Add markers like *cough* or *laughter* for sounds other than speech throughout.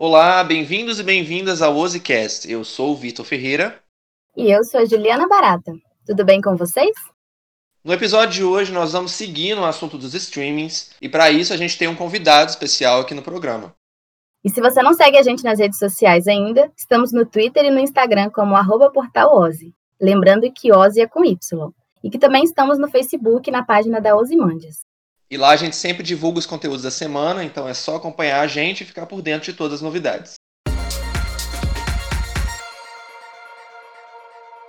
Olá, bem-vindos e bem-vindas ao OziCast. Eu sou o Vitor Ferreira. E eu sou a Juliana Barata. Tudo bem com vocês? No episódio de hoje, nós vamos seguir no assunto dos streamings e, para isso, a gente tem um convidado especial aqui no programa. E se você não segue a gente nas redes sociais ainda, estamos no Twitter e no Instagram como arroba portalozi. Lembrando que Ozi é com Y. E que também estamos no Facebook na página da Ozymandias. E lá a gente sempre divulga os conteúdos da semana, então é só acompanhar a gente e ficar por dentro de todas as novidades.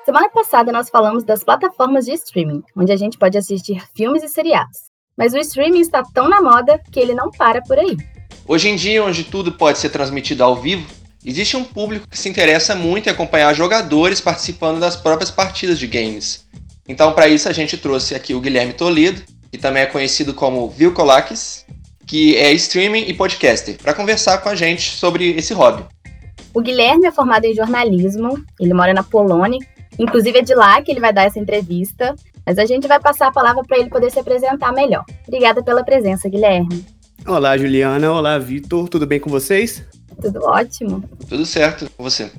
Semana passada nós falamos das plataformas de streaming, onde a gente pode assistir filmes e seriados. Mas o streaming está tão na moda que ele não para por aí. Hoje em dia, onde tudo pode ser transmitido ao vivo, existe um público que se interessa muito em acompanhar jogadores participando das próprias partidas de games. Então, para isso, a gente trouxe aqui o Guilherme Toledo, que também é conhecido como Vilcolakis, que é streaming e podcaster, para conversar com a gente sobre esse hobby. O Guilherme é formado em jornalismo, ele mora na Polônia, inclusive é de lá que ele vai dar essa entrevista, mas a gente vai passar a palavra para ele poder se apresentar melhor. Obrigada pela presença, Guilherme. Olá, Juliana. Olá, Vitor. Tudo bem com vocês? Tudo ótimo. Tudo certo com você.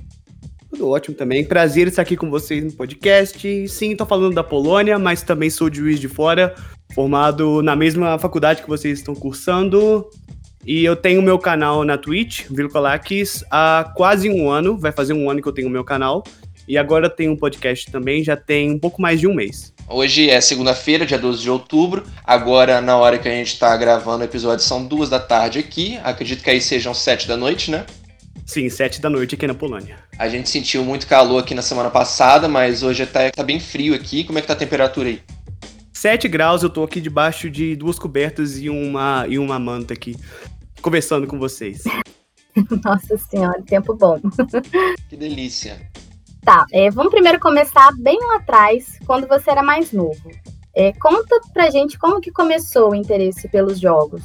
Tudo ótimo também. Prazer estar aqui com vocês no podcast. Sim, estou falando da Polônia, mas também sou de Juiz de Fora, formado na mesma faculdade que vocês estão cursando. E eu tenho meu canal na Twitch, Vilcolakis, há quase um ano. Vai fazer um ano que eu tenho meu canal. E agora tenho um podcast também, já tem um pouco mais de um mês. Hoje é segunda-feira, dia 12 de outubro. Agora, na hora que a gente está gravando o episódio, são duas da tarde aqui. Acredito que aí sejam sete da noite, né? Sim, sete da noite aqui na Polônia. A gente sentiu muito calor aqui na semana passada, mas hoje tá, tá bem frio aqui. Como é que tá a temperatura aí? 7 graus, eu tô aqui debaixo de duas cobertas e uma, e uma manta aqui, conversando com vocês. *laughs* Nossa senhora, tempo bom. *laughs* Que delícia. Tá, é, vamos primeiro começar bem lá atrás, quando você era mais novo. É, conta pra gente como que começou o interesse pelos jogos.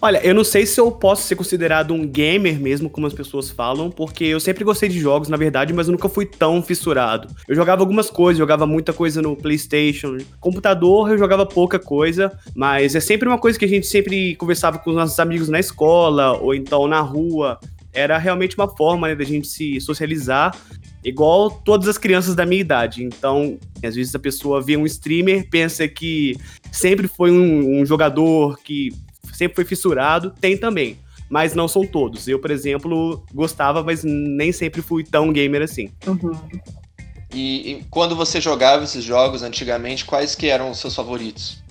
Olha, eu não sei se eu posso ser considerado um gamer mesmo, como as pessoas falam, porque eu sempre gostei de jogos, na verdade, mas eu nunca fui tão fissurado. Eu jogava algumas coisas, jogava muita coisa no PlayStation. Computador eu jogava pouca coisa, mas é sempre uma coisa que a gente sempre conversava com os nossos amigos na escola ou então na rua. Era realmente uma forma né, da gente se socializar igual todas as crianças da minha idade. Então, às vezes a pessoa vê um streamer, pensa que sempre foi um, um jogador que sempre foi fissurado, tem também. Mas não são todos. Eu, por exemplo, gostava, mas nem sempre fui tão gamer assim. Uhum. E, e, quando você jogava esses jogos antigamente, quais que eram os seus favoritos?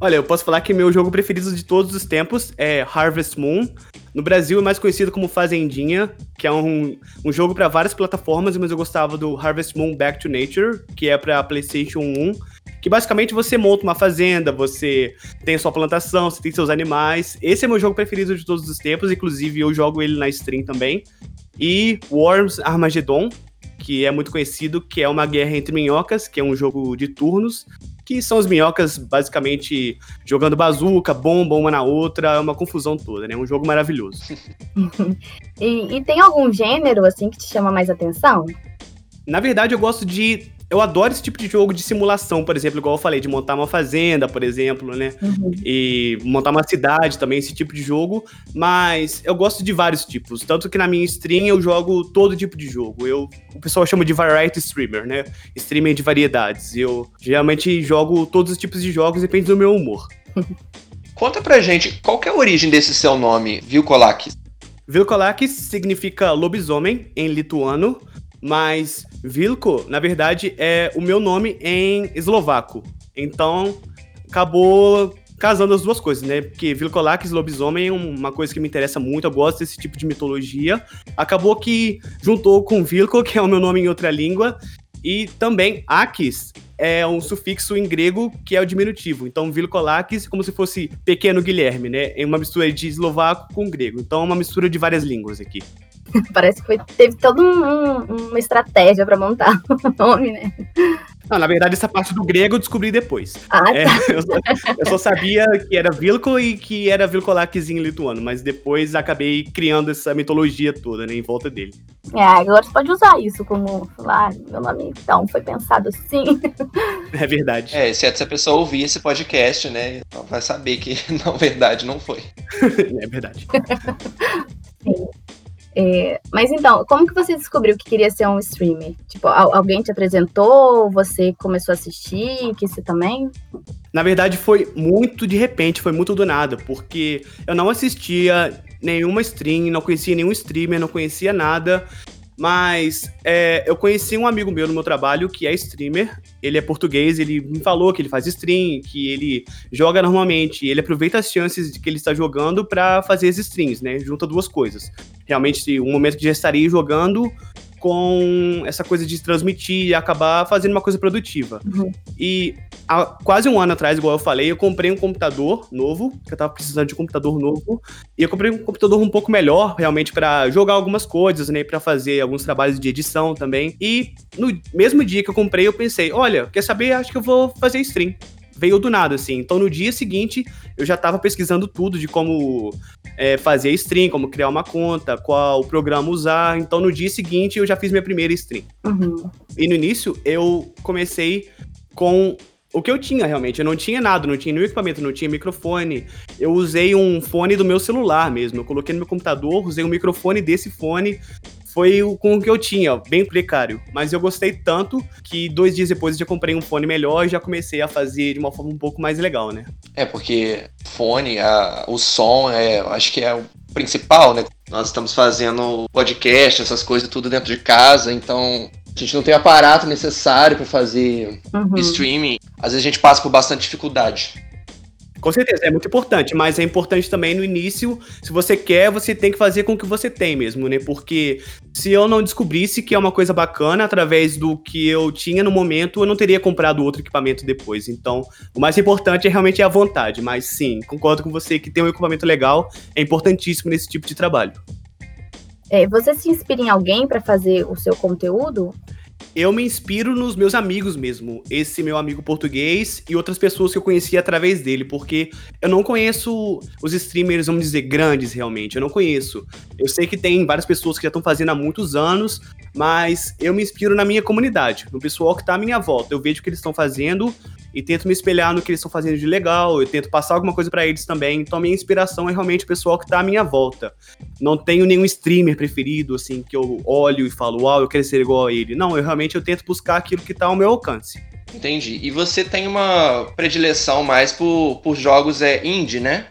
Olha, eu posso falar que meu jogo preferido de todos os tempos é Harvest Moon. No Brasil é mais conhecido como Fazendinha, que é um, um jogo para várias plataformas, mas eu gostava do Harvest Moon Back to Nature, que é para PlayStation 1 que basicamente você monta uma fazenda, você tem sua plantação, você tem seus animais. Esse é meu jogo preferido de todos os tempos, inclusive eu jogo ele na stream também. E Worms Armageddon, que é muito conhecido, que é uma guerra entre minhocas, que é um jogo de turnos, que são as minhocas basicamente jogando bazuca, bomba uma na outra, é uma confusão toda, né? Um jogo maravilhoso. *laughs* e, e tem algum gênero, assim, que te chama mais atenção? Na verdade, eu gosto de eu adoro esse tipo de jogo de simulação, por exemplo, igual eu falei, de montar uma fazenda, por exemplo, né? Uhum. E montar uma cidade também, esse tipo de jogo. Mas eu gosto de vários tipos. Tanto que na minha stream eu jogo todo tipo de jogo. Eu, o pessoal chama de variety streamer, né? Streamer de variedades. Eu geralmente jogo todos os tipos de jogos, depende do meu humor. *laughs* Conta pra gente, qual que é a origem desse seu nome, Vilkolakis? Vilkolakis significa lobisomem em lituano. Mas Vilko, na verdade, é o meu nome em eslovaco. Então, acabou casando as duas coisas, né? Porque Vilkolakis, lobisomem, é uma coisa que me interessa muito, eu gosto desse tipo de mitologia. Acabou que juntou com Vilko, que é o meu nome em outra língua, e também Akis é um sufixo em grego que é o diminutivo. Então, Vilkolakis como se fosse pequeno Guilherme, né? É uma mistura de eslovaco com grego. Então, é uma mistura de várias línguas aqui. *laughs* Parece que foi, teve toda um, uma estratégia para montar *laughs* o nome, né? Não, na verdade, essa parte do grego eu descobri depois. Ah, é, tá. eu, só, eu, só, sabia que era Vilko e que era Vilkolakis em lituano, mas depois acabei criando essa mitologia toda, né, em volta dele. É, agora você pode usar isso como, falar, ah, meu nome então foi pensado assim. É verdade. É, se essa pessoa ouvir esse podcast, né, vai saber que *laughs* na verdade não foi. é verdade. Sim. É, mas então, como que você descobriu que queria ser um streamer? Tipo, alguém te apresentou? Você começou a assistir? Que você também? Na verdade, foi muito de repente, foi muito do nada, porque eu não assistia nenhuma stream, não conhecia nenhum streamer, não conhecia nada. Mas é, eu conheci um amigo meu no meu trabalho que é streamer. Ele é português, ele me falou que ele faz stream, que ele joga normalmente. ele aproveita as chances de que ele está jogando para fazer as streams, né? Junta duas coisas. Realmente, um momento que já estaria jogando com essa coisa de transmitir e acabar fazendo uma coisa produtiva. Uhum. E há quase um ano atrás, igual eu falei, eu comprei um computador novo, que eu tava precisando de um computador novo, e eu comprei um computador um pouco melhor, realmente, para jogar algumas coisas, né, para fazer alguns trabalhos de edição também. E no mesmo dia que eu comprei, eu pensei, olha, quer saber? Acho que eu vou fazer stream veio do nada, assim. Então no dia seguinte eu já estava pesquisando tudo de como é, fazer stream, como criar uma conta, qual programa usar. Então no dia seguinte eu já fiz minha primeira stream. Uhum. E no início eu comecei com o que eu tinha realmente. Eu não tinha nada, não tinha nenhum equipamento, não tinha microfone. Eu usei um fone do meu celular mesmo. Eu coloquei no meu computador, usei um microfone desse fone, foi o, com o que eu tinha, bem precário. Mas eu gostei tanto que dois dias depois eu já comprei um fone melhor e já comecei a fazer de uma forma um pouco mais legal, né? É, porque fone, a, o som, é, acho que é o principal, né? Nós estamos fazendo podcast, essas coisas tudo dentro de casa, então a gente não tem aparato necessário para fazer uhum. streaming. Às vezes a gente passa por bastante dificuldade. Com certeza, é muito importante, mas é importante também no início, se você quer, você tem que fazer com o que você tem mesmo, né? Porque se eu não descobrisse que é uma coisa bacana através do que eu tinha no momento, eu não teria comprado outro equipamento depois. Então, o mais importante é realmente a vontade, mas sim, concordo com você que ter um equipamento legal é importantíssimo nesse tipo de trabalho. É, você se inspira em alguém para fazer o seu conteúdo? Eu me inspiro nos meus amigos mesmo. Esse meu amigo português e outras pessoas que eu conheci através dele, porque eu não conheço os streamers, vamos dizer, grandes realmente. Eu não conheço. Eu sei que tem várias pessoas que já estão fazendo há muitos anos, mas eu me inspiro na minha comunidade, no pessoal que está à minha volta. Eu vejo o que eles estão fazendo e tento me espelhar no que eles estão fazendo de legal, eu tento passar alguma coisa para eles também. Então a minha inspiração é realmente o pessoal que tá à minha volta. Não tenho nenhum streamer preferido assim que eu olho e falo, uau, eu quero ser igual a ele. Não, eu realmente eu tento buscar aquilo que tá ao meu alcance. Entendi. E você tem uma predileção mais por, por jogos é indie, né?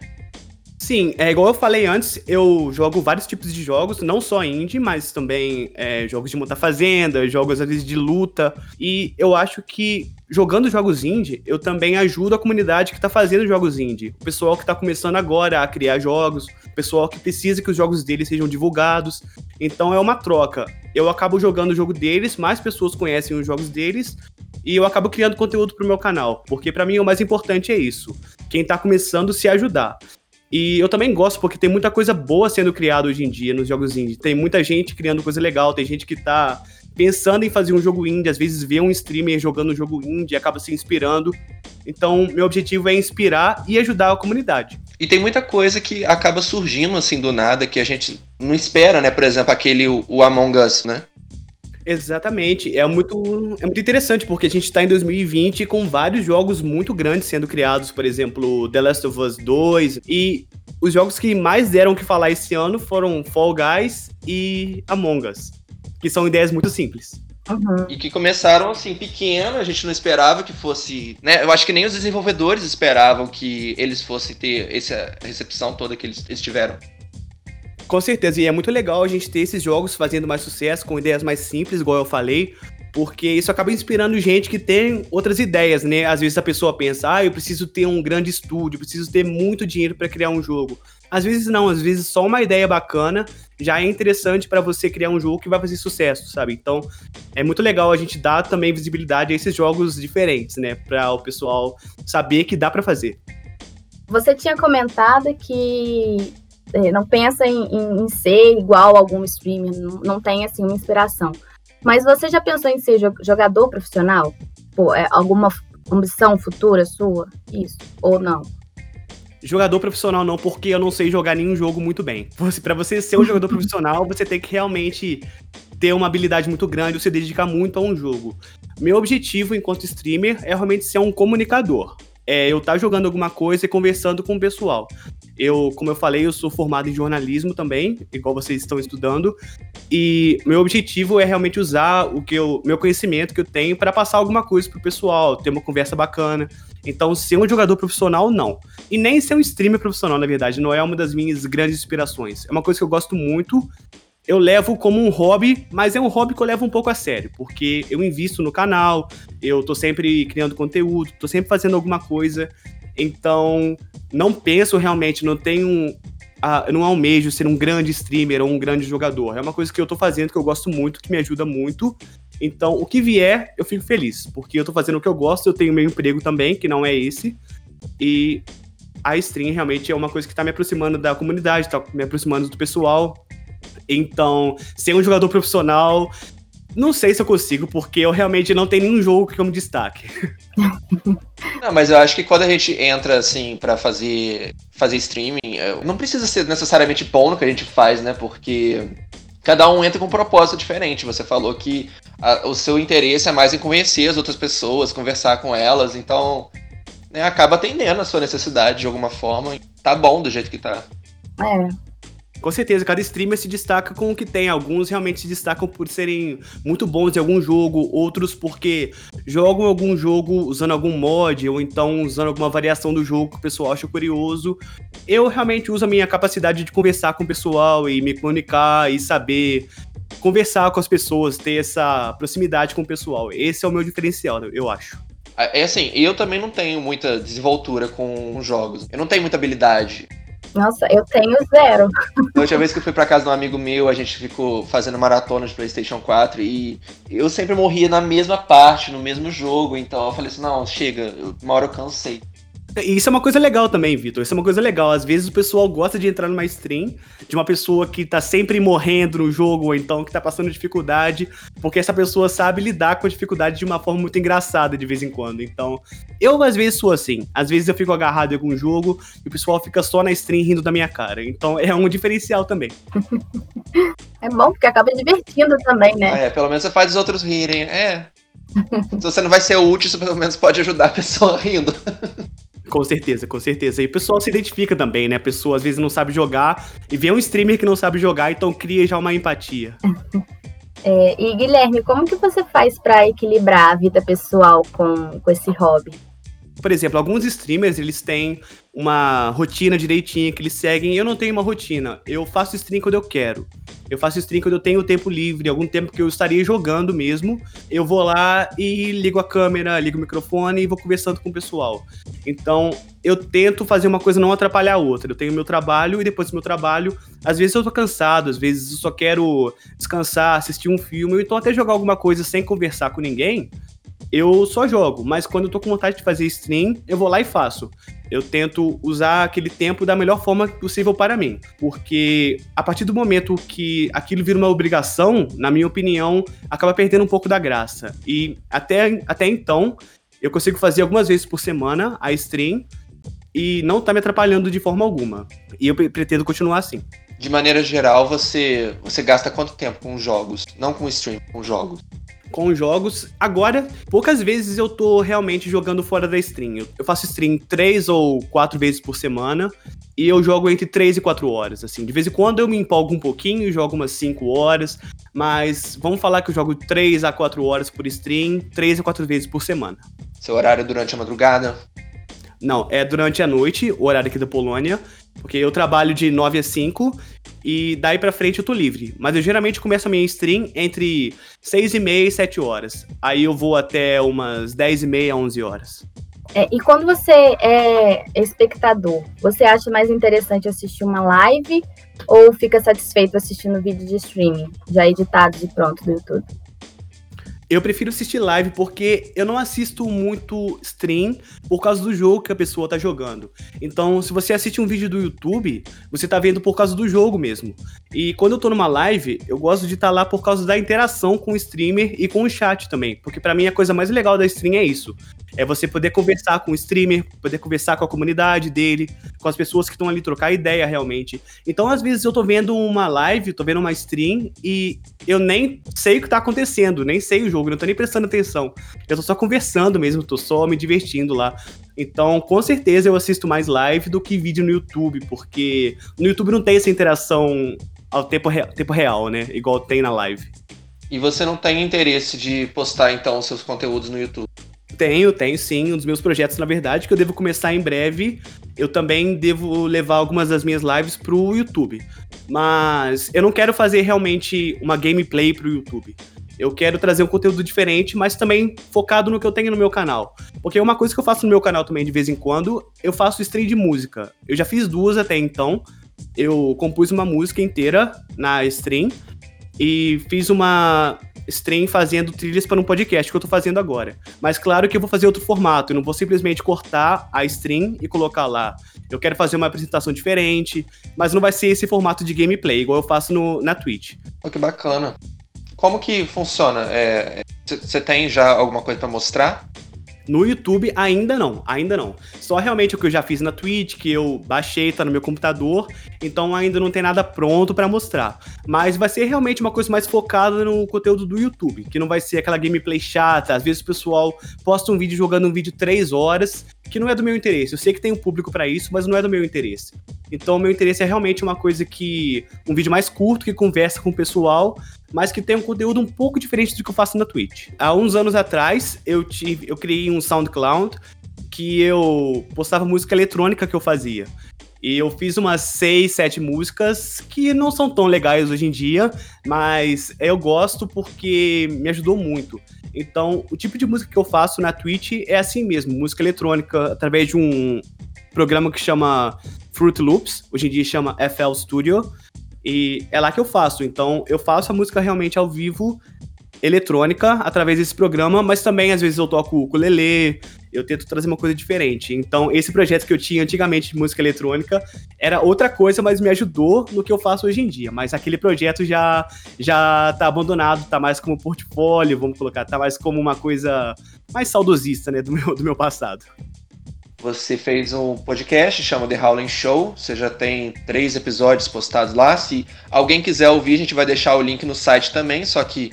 Sim, é igual eu falei antes, eu jogo vários tipos de jogos, não só indie, mas também é, jogos de montar fazenda, jogos às vezes de luta. E eu acho que jogando jogos indie, eu também ajudo a comunidade que está fazendo jogos indie. O pessoal que está começando agora a criar jogos, o pessoal que precisa que os jogos deles sejam divulgados. Então é uma troca. Eu acabo jogando o jogo deles, mais pessoas conhecem os jogos deles e eu acabo criando conteúdo para o meu canal, porque para mim o mais importante é isso. Quem está começando se ajudar. E eu também gosto porque tem muita coisa boa sendo criada hoje em dia nos jogos indie. Tem muita gente criando coisa legal, tem gente que tá pensando em fazer um jogo indie, às vezes vê um streamer jogando um jogo indie acaba se inspirando. Então, meu objetivo é inspirar e ajudar a comunidade. E tem muita coisa que acaba surgindo assim do nada que a gente não espera, né? Por exemplo, aquele o Among Us, né? Exatamente. É muito, é muito interessante, porque a gente está em 2020 com vários jogos muito grandes sendo criados, por exemplo, The Last of Us 2. E os jogos que mais deram que falar esse ano foram Fall Guys e Among Us, que são ideias muito simples. Uhum. E que começaram assim, pequeno, a gente não esperava que fosse. Né? Eu acho que nem os desenvolvedores esperavam que eles fossem ter essa recepção toda que eles, eles tiveram. Com certeza, e é muito legal a gente ter esses jogos fazendo mais sucesso, com ideias mais simples, igual eu falei, porque isso acaba inspirando gente que tem outras ideias, né? Às vezes a pessoa pensa, ah, eu preciso ter um grande estúdio, preciso ter muito dinheiro para criar um jogo. Às vezes não, às vezes só uma ideia bacana já é interessante para você criar um jogo que vai fazer sucesso, sabe? Então é muito legal a gente dar também visibilidade a esses jogos diferentes, né? Para o pessoal saber que dá para fazer. Você tinha comentado que não pensa em, em, em, ser igual a algum streamer, não, não tem assim uma inspiração. Mas você já pensou em ser jogador profissional? Pô, é alguma ambição futura sua? Isso, ou não? Jogador profissional não, porque eu não sei jogar nenhum jogo muito bem. *laughs* Para você ser um jogador *laughs* profissional, você tem que realmente ter uma habilidade muito grande, você dedicar muito a um jogo. Meu objetivo enquanto streamer é realmente ser um comunicador. É eu estar tá jogando alguma coisa e conversando com o pessoal. Eu, como eu falei, eu sou formado em jornalismo também, igual vocês estão estudando, e meu objetivo é realmente usar o que eu, meu conhecimento que eu tenho para passar alguma coisa pro pessoal, ter uma conversa bacana. Então, ser um jogador profissional, não. E nem ser um streamer profissional, na verdade, não é uma das minhas grandes inspirações. É uma coisa que eu gosto muito. Eu levo como um hobby, mas é um hobby que eu levo um pouco a sério, porque eu invisto no canal, eu tô sempre criando conteúdo, tô sempre fazendo alguma coisa. Então, não penso realmente, não tenho. eu não almejo ser um grande streamer ou um grande jogador. É uma coisa que eu tô fazendo que eu gosto muito, que me ajuda muito. Então, o que vier, eu fico feliz, porque eu tô fazendo o que eu gosto, eu tenho meu emprego também, que não é esse. E a stream realmente é uma coisa que tá me aproximando da comunidade, tá me aproximando do pessoal. Então, ser um jogador profissional, não sei se eu consigo, porque eu realmente não tenho nenhum jogo que eu me destaque. *laughs* Não, mas eu acho que quando a gente entra, assim, para fazer, fazer streaming, é, não precisa ser necessariamente bom no que a gente faz, né? Porque cada um entra com um propósito diferente. Você falou que a, o seu interesse é mais em conhecer as outras pessoas, conversar com elas, então né, acaba atendendo a sua necessidade de alguma forma. Tá bom do jeito que tá. É. Com certeza, cada streamer se destaca com o que tem. Alguns realmente se destacam por serem muito bons em algum jogo, outros porque jogam algum jogo usando algum mod, ou então usando alguma variação do jogo que o pessoal acha curioso. Eu realmente uso a minha capacidade de conversar com o pessoal e me comunicar e saber conversar com as pessoas, ter essa proximidade com o pessoal. Esse é o meu diferencial, eu acho. É assim, eu também não tenho muita desenvoltura com jogos. Eu não tenho muita habilidade. Nossa, eu tenho zero. *laughs* A última vez que eu fui pra casa de um amigo meu, a gente ficou fazendo maratona de PlayStation 4 e eu sempre morria na mesma parte, no mesmo jogo. Então eu falei assim: não, chega, uma hora eu cansei. E isso é uma coisa legal também, Vitor. Isso é uma coisa legal. Às vezes o pessoal gosta de entrar numa stream de uma pessoa que tá sempre morrendo no jogo, ou então que tá passando dificuldade, porque essa pessoa sabe lidar com a dificuldade de uma forma muito engraçada de vez em quando. Então, eu às vezes sou assim. Às vezes eu fico agarrado em algum jogo e o pessoal fica só na stream rindo da minha cara. Então é um diferencial também. é bom, porque acaba divertindo também, né? É, pelo menos você faz os outros rirem. É. Se você não vai ser útil, você pelo menos pode ajudar a pessoa rindo. *laughs* Com certeza, com certeza. E o pessoal se identifica também, né? A pessoa às vezes não sabe jogar e vê um streamer que não sabe jogar, então cria já uma empatia. *laughs* É, e Guilherme, como que você faz para equilibrar a vida pessoal com, com esse hobby? Por exemplo, alguns streamers, eles têm uma rotina direitinha que eles seguem. Eu não tenho uma rotina. Eu faço stream quando eu quero. Eu faço stream quando eu tenho tempo livre, algum tempo que eu estaria jogando mesmo. Eu vou lá e ligo a câmera, ligo o microfone e vou conversando com o pessoal. Então, eu tento fazer uma coisa não atrapalhar a outra. Eu tenho meu trabalho e depois do meu trabalho, às vezes eu tô cansado, às vezes eu só quero descansar, assistir um filme, ou então até jogar alguma coisa sem conversar com ninguém eu só jogo, mas quando eu tô com vontade de fazer stream, eu vou lá e faço. Eu tento usar aquele tempo da melhor forma possível para mim, porque a partir do momento que aquilo vira uma obrigação, na minha opinião, acaba perdendo um pouco da graça. E até, até então, eu consigo fazer algumas vezes por semana a stream e não tá me atrapalhando de forma alguma. E eu pretendo continuar assim. De maneira geral, você, você gasta quanto tempo com jogos? Não com stream, com jogos com jogos. Agora, poucas vezes eu tô realmente jogando fora da stream. Eu faço stream três ou quatro vezes por semana e eu jogo entre três e quatro horas, assim. De vez em quando eu me empolgo um pouquinho e jogo umas cinco horas, mas vamos falar que eu jogo três a quatro horas por stream, três a quatro vezes por semana. Seu horário é durante a madrugada? Não, é durante a noite, o horário aqui da Polônia, porque eu trabalho de 9 a 5 e daí pra frente eu tô livre. Mas eu geralmente começo a minha stream entre 6 e meia e 7 horas. Aí eu vou até umas 10 e meia, 11 horas. É, e quando você é espectador, você acha mais interessante assistir uma live ou fica satisfeito assistindo vídeo de streaming, já editado e pronto do YouTube? Eu prefiro assistir live porque eu não assisto muito stream por causa do jogo que a pessoa tá jogando. Então, se você assiste um vídeo do YouTube, você tá vendo por causa do jogo mesmo. E quando eu tô numa live, eu gosto de estar tá lá por causa da interação com o streamer e com o chat também. Porque para mim a coisa mais legal da stream é isso. É você poder conversar com o streamer, poder conversar com a comunidade dele, com as pessoas que estão ali trocar ideia realmente. Então, às vezes eu tô vendo uma live, tô vendo uma stream e eu nem sei o que tá acontecendo, nem sei o jogo não tô nem prestando atenção. Eu tô só conversando mesmo, tô só me divertindo lá. Então, com certeza eu assisto mais live do que vídeo no YouTube, porque no YouTube não tem essa interação ao tempo, re tempo real, né? Igual tem na live. E você não tem interesse de postar então seus conteúdos no YouTube? Tenho, tenho sim. Um dos meus projetos, na verdade, que eu devo começar em breve. Eu também devo levar algumas das minhas lives pro YouTube. Mas eu não quero fazer realmente uma gameplay pro YouTube. Eu quero trazer um conteúdo diferente, mas também focado no que eu tenho no meu canal. Porque uma coisa que eu faço no meu canal também de vez em quando, eu faço stream de música. Eu já fiz duas até então. Eu compus uma música inteira na stream e fiz uma stream fazendo trilhas para um podcast que eu tô fazendo agora. Mas claro que eu vou fazer outro formato, eu não vou simplesmente cortar a stream e colocar lá. Eu quero fazer uma apresentação diferente, mas não vai ser esse formato de gameplay, igual eu faço no, na Twitch. Oh, que bacana. Como que funciona? Você é, tem já alguma coisa para mostrar? No YouTube, ainda não, ainda não. Só realmente o que eu já fiz na Twitch, que eu baixei, tá no meu computador, então ainda não tem nada pronto para mostrar. Mas vai ser realmente uma coisa mais focada no conteúdo do YouTube, que não vai ser aquela gameplay chata. Às vezes o pessoal posta um vídeo jogando um vídeo 3 horas, que não é do meu interesse. Eu sei que tem um público para isso, mas não é do meu interesse. Então, meu interesse é realmente uma coisa que. um vídeo mais curto, que conversa com o pessoal, mas que tem um conteúdo um pouco diferente do que eu faço na Twitch. Há uns anos atrás, eu tive, eu criei um SoundCloud que eu postava música eletrônica que eu fazia. E eu fiz umas seis, sete músicas que não são tão legais hoje em dia, mas eu gosto porque me ajudou muito. Então, o tipo de música que eu faço na Twitch é assim mesmo, música eletrônica, através de um programa que chama Fruit Loops, hoje em dia chama FL Studio, e é lá que eu faço. Então, eu faço a música realmente ao vivo, eletrônica, através desse programa, mas também às vezes eu toco o ukulele, eu tento trazer uma coisa diferente. Então, esse projeto que eu tinha antigamente de música eletrônica era outra coisa, mas me ajudou no que eu faço hoje em dia. Mas aquele projeto já já tá abandonado, tá mais como portfólio, vamos colocar, tá mais como uma coisa mais saudosista, né, do meu, do meu passado. Você fez um podcast, chama The Howling Show. Você já tem três episódios postados lá. Se alguém quiser ouvir, a gente vai deixar o link no site também. Só que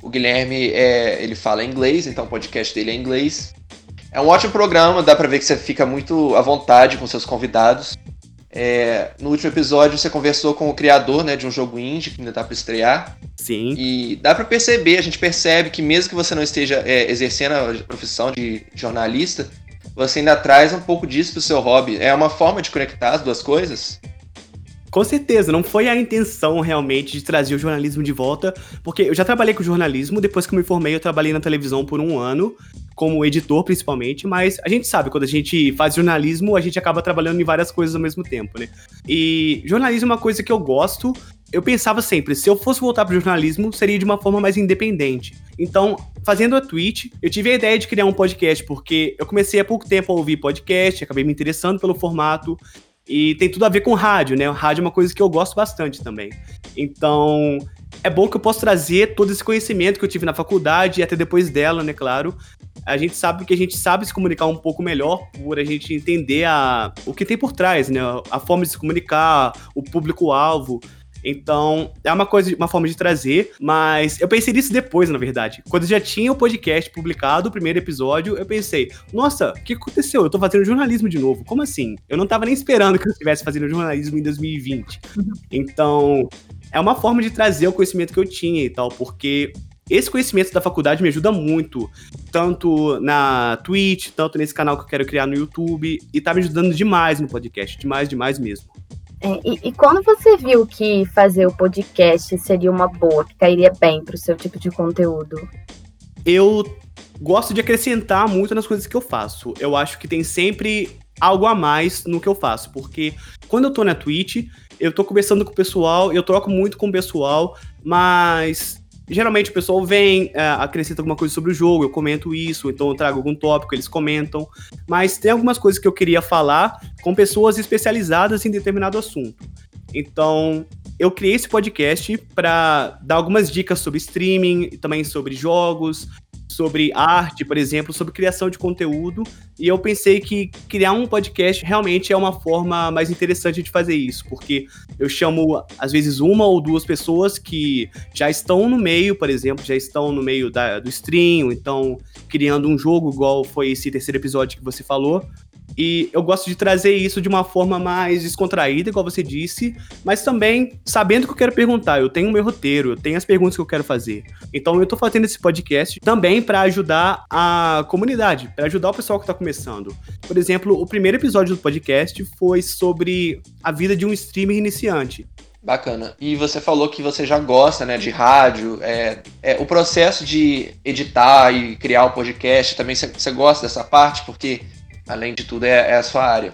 o Guilherme é, ele fala inglês, então o podcast dele é em inglês. É um ótimo programa, dá pra ver que você fica muito à vontade com seus convidados. É, no último episódio você conversou com o criador né, de um jogo indie que ainda tá para estrear. Sim. E dá para perceber, a gente percebe que mesmo que você não esteja é, exercendo a profissão de jornalista, você ainda traz um pouco disso pro seu hobby. É uma forma de conectar as duas coisas? Com certeza, não foi a intenção realmente de trazer o jornalismo de volta, porque eu já trabalhei com jornalismo, depois que eu me formei, eu trabalhei na televisão por um ano, como editor principalmente, mas a gente sabe, quando a gente faz jornalismo, a gente acaba trabalhando em várias coisas ao mesmo tempo, né? E jornalismo é uma coisa que eu gosto, eu pensava sempre, se eu fosse voltar pro jornalismo, seria de uma forma mais independente. Então, fazendo a Twitch, eu tive a ideia de criar um podcast, porque eu comecei há pouco tempo a ouvir podcast, acabei me interessando pelo formato, e tem tudo a ver com rádio, né? Rádio é uma coisa que eu gosto bastante também. Então, é bom que eu possa trazer todo esse conhecimento que eu tive na faculdade e até depois dela, né, claro. A gente sabe que a gente sabe se comunicar um pouco melhor por a gente entender a, o que tem por trás, né? A forma de se comunicar, o público-alvo. Então, é uma coisa, uma forma de trazer, mas eu pensei nisso depois, na verdade. Quando já tinha o podcast publicado, o primeiro episódio, eu pensei, nossa, o que aconteceu? Eu tô fazendo jornalismo de novo. Como assim? Eu não tava nem esperando que eu estivesse fazendo jornalismo em 2020. Então, é uma forma de trazer o conhecimento que eu tinha e tal, porque esse conhecimento da faculdade me ajuda muito, tanto na Twitch, tanto nesse canal que eu quero criar no YouTube, e tá me ajudando demais no podcast, demais, demais mesmo. É, e, e, quando você viu que fazer o podcast seria uma boa, que cairia bem para o seu tipo de conteúdo? Eu gosto de acrescentar muito nas coisas que eu faço. Eu acho que tem sempre algo a mais no que eu faço, porque quando eu tô na Twitch, eu tô conversando com o pessoal, eu troco muito com o pessoal, mas geralmente o pessoal vem, é, acrescenta alguma coisa sobre o jogo, eu comento isso, então eu trago algum tópico, eles comentam. Mas tem algumas coisas que eu queria falar com pessoas especializadas em determinado assunto. Então, eu criei esse podcast para dar algumas dicas sobre streaming, também sobre jogos, sobre arte, por exemplo, sobre criação de conteúdo, e eu pensei que criar um podcast realmente é uma forma mais interessante de fazer isso, porque eu chamo às vezes uma ou duas pessoas que já estão no meio, por exemplo, já estão no meio da, do stream, então criando um jogo igual foi esse terceiro episódio que você falou, E eu gosto de trazer isso de uma forma mais descontraída, igual você disse, mas também sabendo que eu quero perguntar. Eu tenho o meu roteiro, eu tenho as perguntas que eu quero fazer. Então eu tô fazendo esse podcast também para ajudar a comunidade, para ajudar o pessoal que tá começando. Por exemplo, o primeiro episódio do podcast foi sobre a vida de um streamer iniciante. Bacana. E você falou que você já gosta, né, de rádio. É, é o processo de editar e criar o podcast também você gosta dessa parte, porque além de tudo é, é, a sua área.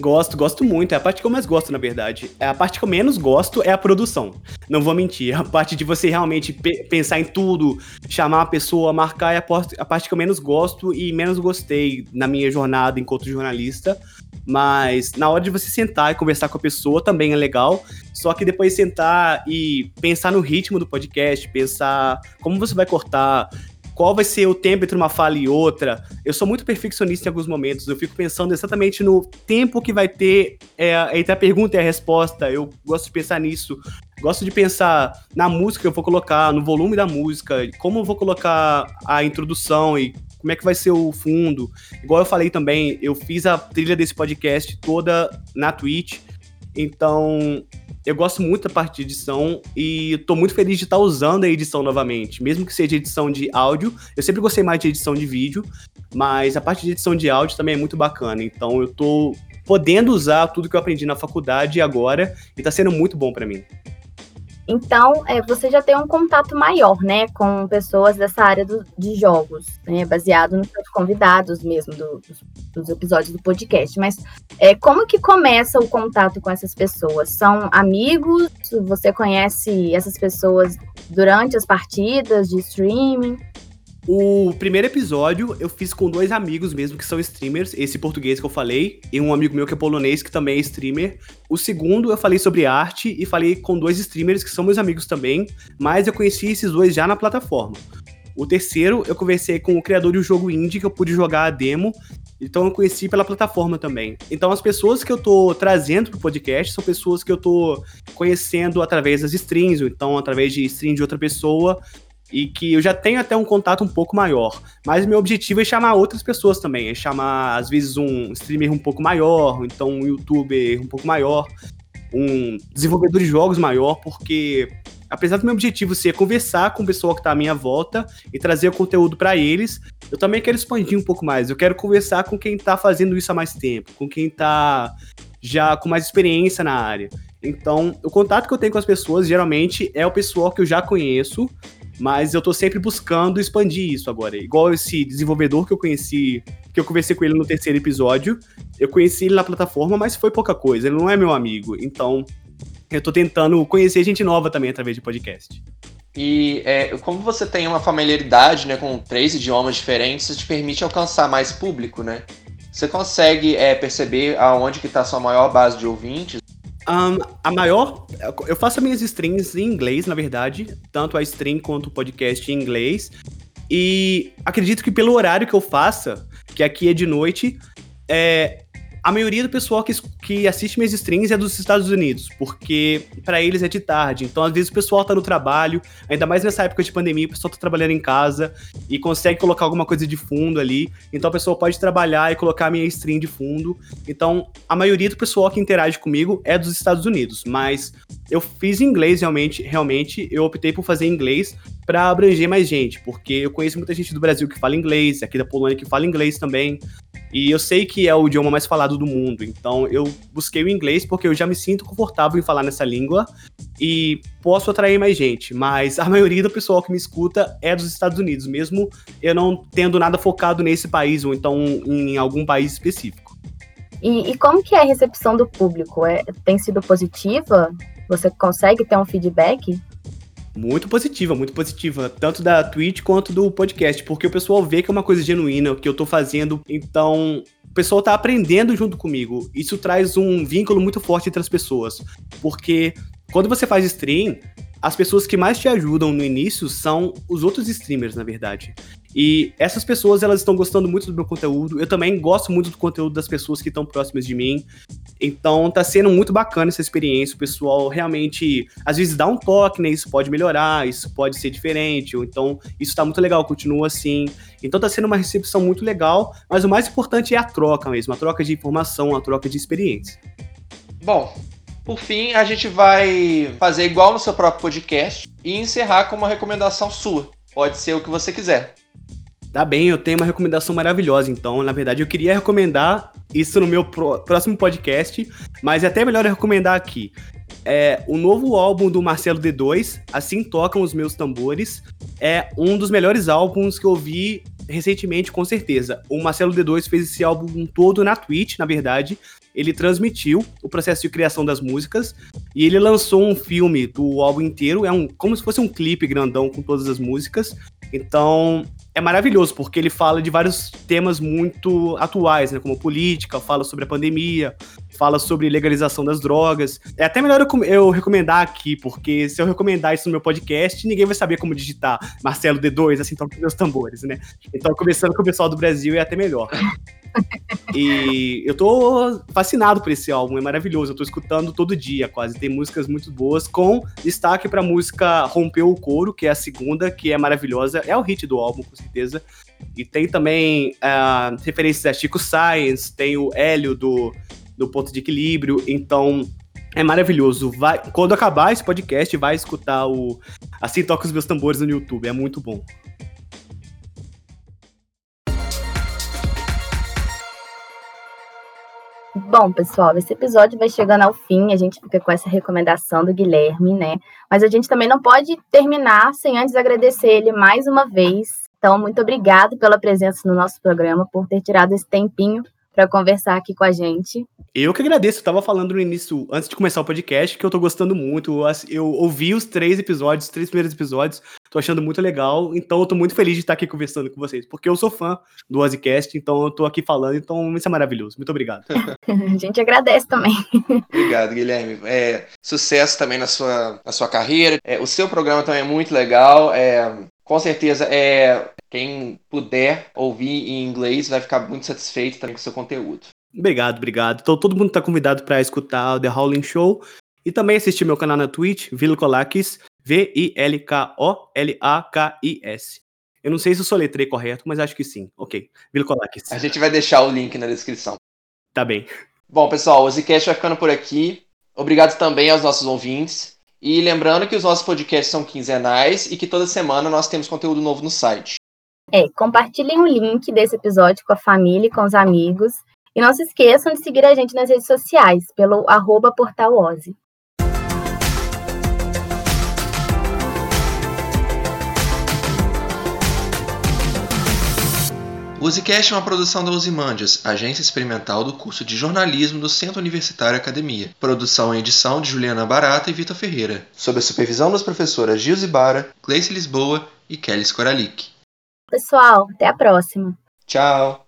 Gosto, gosto muito. É a parte que eu mais gosto, na verdade. É a parte que eu menos gosto é a produção. Não vou mentir. A parte de você realmente pe pensar em tudo, chamar a pessoa, marcar é a, a parte que eu menos gosto e menos gostei na minha jornada enquanto jornalista. Mas na hora de você sentar e conversar com a pessoa também é legal. Só que depois sentar e pensar no ritmo do podcast, pensar como você vai cortar, qual vai ser o tempo entre uma fala e outra. Eu sou muito perfeccionista em alguns momentos. Eu fico pensando exatamente no tempo que vai ter é, entre a pergunta e a resposta. Eu gosto de pensar nisso. Gosto de pensar na música que eu vou colocar, no volume da música, como eu vou colocar a introdução e como é que vai ser o fundo. Igual eu falei também, eu fiz a trilha desse podcast toda na Twitch. Então, eu gosto muito da parte de edição e tô muito feliz de estar tá usando a edição novamente, mesmo que seja edição de áudio. Eu sempre gostei mais de edição de vídeo, mas a parte de edição de áudio também é muito bacana. Então, eu tô podendo usar tudo que eu aprendi na faculdade agora e tá sendo muito bom para mim. Então, é, você já tem um contato maior, né, com pessoas dessa área do, de jogos, né, baseado nos seus convidados mesmo do, dos, dos, episódios do podcast. Mas é, como que começa o contato com essas pessoas? São amigos? Você conhece essas pessoas durante as partidas de streaming? O primeiro episódio eu fiz com dois amigos mesmo que são streamers, esse português que eu falei, e um amigo meu que é polonês que também é streamer. O segundo eu falei sobre arte e falei com dois streamers que são meus amigos também, mas eu conheci esses dois já na plataforma. O terceiro eu conversei com o criador do jogo indie que eu pude jogar a demo, então eu conheci pela plataforma também. Então as pessoas que eu tô trazendo pro podcast são pessoas que eu tô conhecendo através das streams, ou então através de stream de outra pessoa, e que eu já tenho até um contato um pouco maior. Mas meu objetivo é chamar outras pessoas também, é chamar às vezes um streamer um pouco maior, então um youtuber um pouco maior, um desenvolvedor de jogos maior, porque apesar do meu objetivo ser conversar com o pessoal que está à minha volta e trazer o conteúdo para eles, eu também quero expandir um pouco mais. Eu quero conversar com quem está fazendo isso há mais tempo, com quem está já com mais experiência na área. Então, o contato que eu tenho com as pessoas geralmente é o pessoal que eu já conheço, mas eu tô sempre buscando expandir isso agora. Igual esse desenvolvedor que eu conheci, que eu conversei com ele no terceiro episódio. Eu conheci ele na plataforma, mas foi pouca coisa. Ele não é meu amigo. Então, eu tô tentando conhecer gente nova também através de podcast. E é, como você tem uma familiaridade né, com três idiomas diferentes, isso te permite alcançar mais público, né? Você consegue é, perceber aonde que está sua maior base de ouvintes? Um, a maior. Eu faço minhas streams em inglês, na verdade. Tanto a stream quanto o podcast em inglês. E acredito que pelo horário que eu faça, que aqui é de noite, é, a maioria do pessoal que, que assiste minhas streams é dos Estados Unidos, porque para eles é de tarde. Então, às vezes, o pessoal tá no trabalho, ainda mais nessa época de pandemia, o pessoal tá trabalhando em casa e consegue colocar alguma coisa de fundo ali. Então, a pessoa pode trabalhar e colocar a minha stream de fundo. Então, a maioria do pessoal que interage comigo é dos Estados Unidos, mas eu fiz inglês realmente, realmente, eu optei por fazer inglês para abranger mais gente, porque eu conheço muita gente do Brasil que fala inglês, aqui da Polônia que fala inglês também. E eu sei que é o idioma mais falado do mundo, então eu busquei o inglês porque eu já me sinto confortável em falar nessa língua e posso atrair mais gente, mas a maioria do pessoal que me escuta é dos Estados Unidos, mesmo eu não tendo nada focado nesse país ou então em algum país específico. E, e como que é a recepção do público? É, tem sido positiva? Você consegue ter um feedback? Muito positiva, muito positiva, tanto da Twitch quanto do podcast, porque o pessoal vê que é uma coisa genuína, que eu tô fazendo, então o pessoal tá aprendendo junto comigo. Isso traz um vínculo muito forte entre as pessoas, porque quando você faz stream, as pessoas que mais te ajudam no início são os outros streamers, na verdade. E essas pessoas, elas estão gostando muito do meu conteúdo. Eu também gosto muito do conteúdo das pessoas que estão próximas de mim. Então tá sendo muito bacana essa experiência. O pessoal realmente, às vezes, dá um toque, né? Isso pode melhorar, isso pode ser diferente. Ou então, isso tá muito legal, continua assim. Então tá sendo uma recepção muito legal. Mas o mais importante é a troca mesmo, a troca de informação, a troca de experiência. Bom, por fim, a gente vai fazer igual no seu próprio podcast e encerrar com uma recomendação sua. Pode ser o que você quiser. Tá bem, eu tenho uma recomendação maravilhosa, então. Na verdade, eu queria recomendar isso no meu próximo podcast, mas é até melhor recomendar aqui. É, o novo álbum do Marcelo D2, Assim Tocam os Meus Tambores, é um dos melhores álbuns que eu vi recentemente, com certeza. O Marcelo D2 fez esse álbum todo na Twitch, na verdade. Ele transmitiu o processo de criação das músicas e ele lançou um filme do álbum inteiro. É um, como se fosse um clipe grandão com todas as músicas. Então, é maravilhoso, porque ele fala de vários temas muito atuais, né? Como política, fala sobre a pandemia, fala sobre legalização das drogas. É até melhor eu, eu, recomendar aqui, porque se eu recomendar isso no meu podcast, ninguém vai saber como digitar Marcelo D2, assim, toca meus tambores, né? Então, começando com o pessoal do Brasil, é até melhor. E eu tô fascinado por esse álbum, é maravilhoso. Eu tô escutando todo dia, quase. Tem músicas muito boas, com destaque pra música Rompeu o Couro, que é a segunda, que é maravilhosa. É o hit do álbum, com certeza. E tem também uh, referências a Chico Science, tem o Hélio do, do Ponto de Equilíbrio. Então, é maravilhoso. Vai, quando acabar esse podcast, vai escutar o Assim Toca os Meus Tambores no YouTube. É muito bom. Bom, pessoal, esse episódio vai chegando ao fim, a gente fica com essa recomendação do Guilherme, né? Mas a gente também não pode terminar sem antes agradecer ele mais uma vez. Então, muito obrigado pela presença no nosso programa, por ter tirado esse tempinho para conversar aqui com a gente. Eu que agradeço, eu tava falando no início, antes de começar o podcast, que eu tô gostando muito. Eu ouvi os três episódios, os três primeiros episódios, tô achando muito legal, então eu tô muito feliz de estar aqui conversando com vocês, porque eu sou fã do Ozzycast, então eu tô aqui falando, então isso é maravilhoso. Muito obrigado. *laughs* a gente agradece também. Obrigado, Guilherme. É, sucesso também na sua, na sua carreira. É, o seu programa também é muito legal. É, com certeza, é, quem puder ouvir em inglês vai ficar muito satisfeito também com o seu conteúdo. Obrigado, obrigado. Então todo mundo está convidado para escutar o The Howling Show e também assistir meu canal na Twitch, Vilcolakis, V-I-L-K-O-L-A-K-I-S. Eu não sei se eu soletrei correto, mas acho que sim. Ok, Vilcolakis. A gente vai deixar o link na descrição. Tá bem. Bom, pessoal, o Zcast vai ficando por aqui. Obrigado também aos nossos ouvintes. E lembrando que os nossos podcasts são quinzenais e que toda semana nós temos conteúdo novo no site. É, compartilhem o link desse episódio com a família e com os amigos. E não se esqueçam de seguir a gente nas redes sociais, pelo arroba portalose. O Zcast é uma produção da Osimandias, agência experimental do curso de jornalismo do Centro Universitário Academia. Produção e edição de Juliana Barata e Vitor Ferreira. Sob a supervisão das professoras Gilze Bara, Gleice Lisboa e Kelly Skoralik. Pessoal, até a próxima. Tchau.